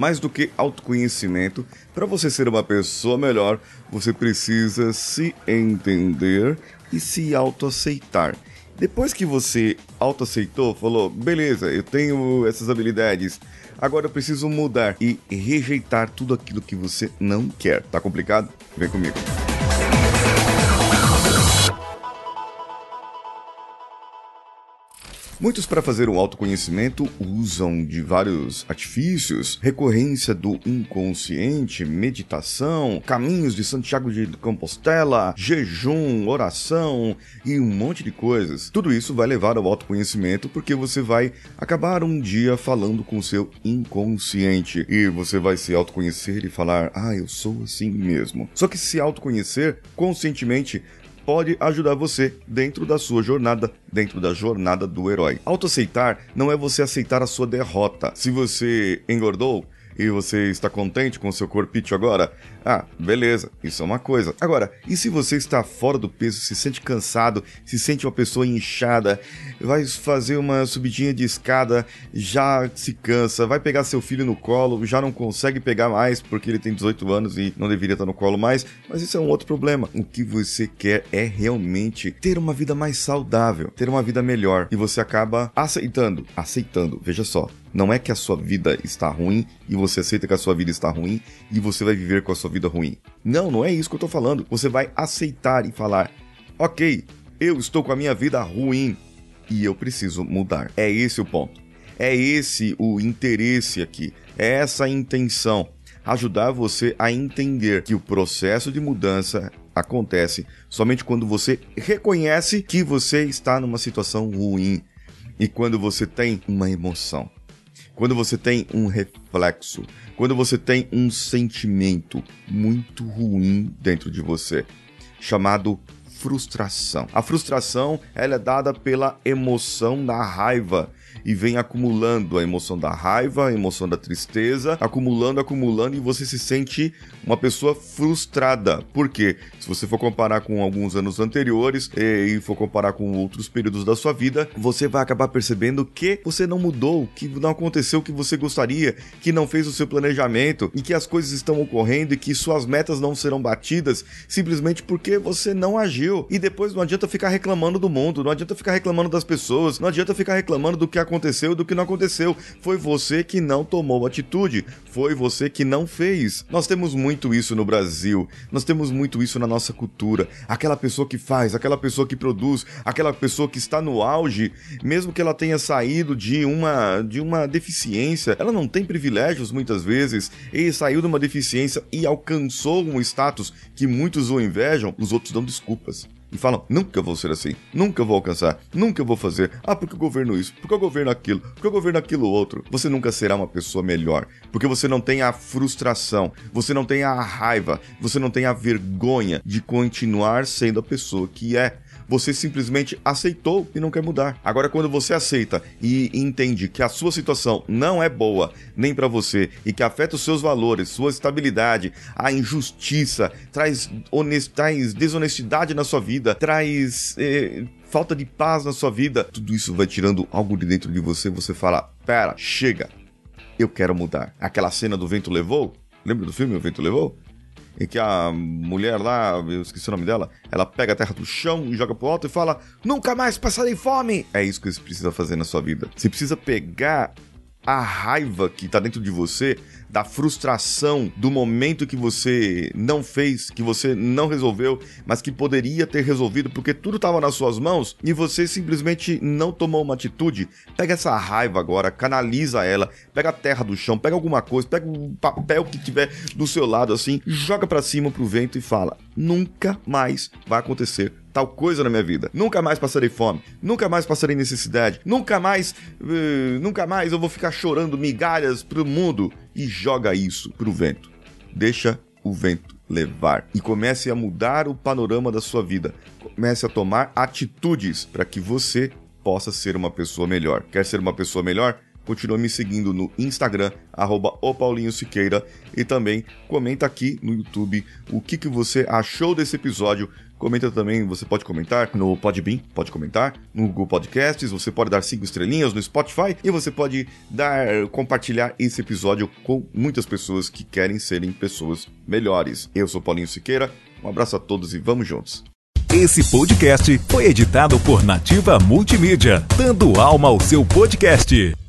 Mais do que autoconhecimento, para você ser uma pessoa melhor, você precisa se entender e se autoaceitar. Depois que você autoaceitou, falou, beleza, eu tenho essas habilidades, agora eu preciso mudar e rejeitar tudo aquilo que você não quer. Tá complicado? Vem comigo. Muitos, para fazer um autoconhecimento, usam de vários artifícios, recorrência do inconsciente, meditação, caminhos de Santiago de Compostela, jejum, oração e um monte de coisas. Tudo isso vai levar ao autoconhecimento porque você vai acabar um dia falando com o seu inconsciente e você vai se autoconhecer e falar: Ah, eu sou assim mesmo. Só que se autoconhecer conscientemente pode ajudar você dentro da sua jornada, dentro da jornada do herói. Autoaceitar não é você aceitar a sua derrota. Se você engordou, e você está contente com o seu corpite agora? Ah, beleza, isso é uma coisa. Agora, e se você está fora do peso, se sente cansado, se sente uma pessoa inchada, vai fazer uma subidinha de escada, já se cansa, vai pegar seu filho no colo, já não consegue pegar mais porque ele tem 18 anos e não deveria estar no colo mais, mas isso é um outro problema. O que você quer é realmente ter uma vida mais saudável, ter uma vida melhor e você acaba aceitando, aceitando, veja só, não é que a sua vida está ruim e você aceita que a sua vida está ruim e você vai viver com a sua vida ruim. Não, não é isso que eu estou falando. Você vai aceitar e falar: ok, eu estou com a minha vida ruim e eu preciso mudar. É esse o ponto. É esse o interesse aqui. É essa a intenção. Ajudar você a entender que o processo de mudança acontece somente quando você reconhece que você está numa situação ruim e quando você tem uma emoção quando você tem um reflexo, quando você tem um sentimento muito ruim dentro de você, chamado frustração. A frustração ela é dada pela emoção da raiva e vem acumulando a emoção da raiva, a emoção da tristeza, acumulando, acumulando e você se sente uma pessoa frustrada. Por quê? Se você for comparar com alguns anos anteriores e for comparar com outros períodos da sua vida, você vai acabar percebendo que você não mudou, que não aconteceu o que você gostaria, que não fez o seu planejamento e que as coisas estão ocorrendo e que suas metas não serão batidas simplesmente porque você não agiu. E depois não adianta ficar reclamando do mundo, não adianta ficar reclamando das pessoas, não adianta ficar reclamando do que aconteceu e do que não aconteceu. Foi você que não tomou atitude, foi você que não fez. Nós temos muito isso no Brasil, nós temos muito isso na nossa cultura. Aquela pessoa que faz, aquela pessoa que produz, aquela pessoa que está no auge, mesmo que ela tenha saído de uma de uma deficiência, ela não tem privilégios muitas vezes, e saiu de uma deficiência e alcançou um status que muitos o invejam, os outros dão desculpas e falam: nunca vou ser assim, nunca vou alcançar, nunca vou fazer. Ah, porque o governo isso, porque o governo aquilo, porque o governo aquilo outro. Você nunca será uma pessoa melhor, porque você não tem a frustração, você não tem a raiva, você não tem a vergonha de continuar sendo a pessoa que é. Você simplesmente aceitou e não quer mudar. Agora, quando você aceita e entende que a sua situação não é boa nem para você e que afeta os seus valores, sua estabilidade, a injustiça, traz, honest... traz desonestidade na sua vida, traz eh, falta de paz na sua vida, tudo isso vai tirando algo de dentro de você. Você fala: pera, chega, eu quero mudar. Aquela cena do vento levou? Lembra do filme O Vento Levou? Em que a mulher lá, eu esqueci o nome dela, ela pega a terra do chão e joga pro alto e fala: Nunca mais passarei fome! É isso que você precisa fazer na sua vida. Você precisa pegar a raiva que tá dentro de você, da frustração do momento que você não fez, que você não resolveu, mas que poderia ter resolvido porque tudo estava nas suas mãos e você simplesmente não tomou uma atitude. Pega essa raiva agora, canaliza ela, pega a terra do chão, pega alguma coisa, pega um papel que tiver do seu lado assim, joga para cima pro vento e fala: "Nunca mais vai acontecer tal coisa na minha vida. Nunca mais passarei fome, nunca mais passarei necessidade, nunca mais, uh, nunca mais eu vou ficar chorando migalhas pro mundo e joga isso pro vento. Deixa o vento levar e comece a mudar o panorama da sua vida. Comece a tomar atitudes para que você possa ser uma pessoa melhor. Quer ser uma pessoa melhor? Continua me seguindo no Instagram, arroba Siqueira, e também comenta aqui no YouTube o que, que você achou desse episódio, Comenta também, você pode comentar no Podbean, pode comentar no Google Podcasts, você pode dar cinco estrelinhas no Spotify e você pode dar compartilhar esse episódio com muitas pessoas que querem serem pessoas melhores. Eu sou Paulinho Siqueira, um abraço a todos e vamos juntos. Esse podcast foi editado por Nativa Multimídia, dando alma ao seu podcast.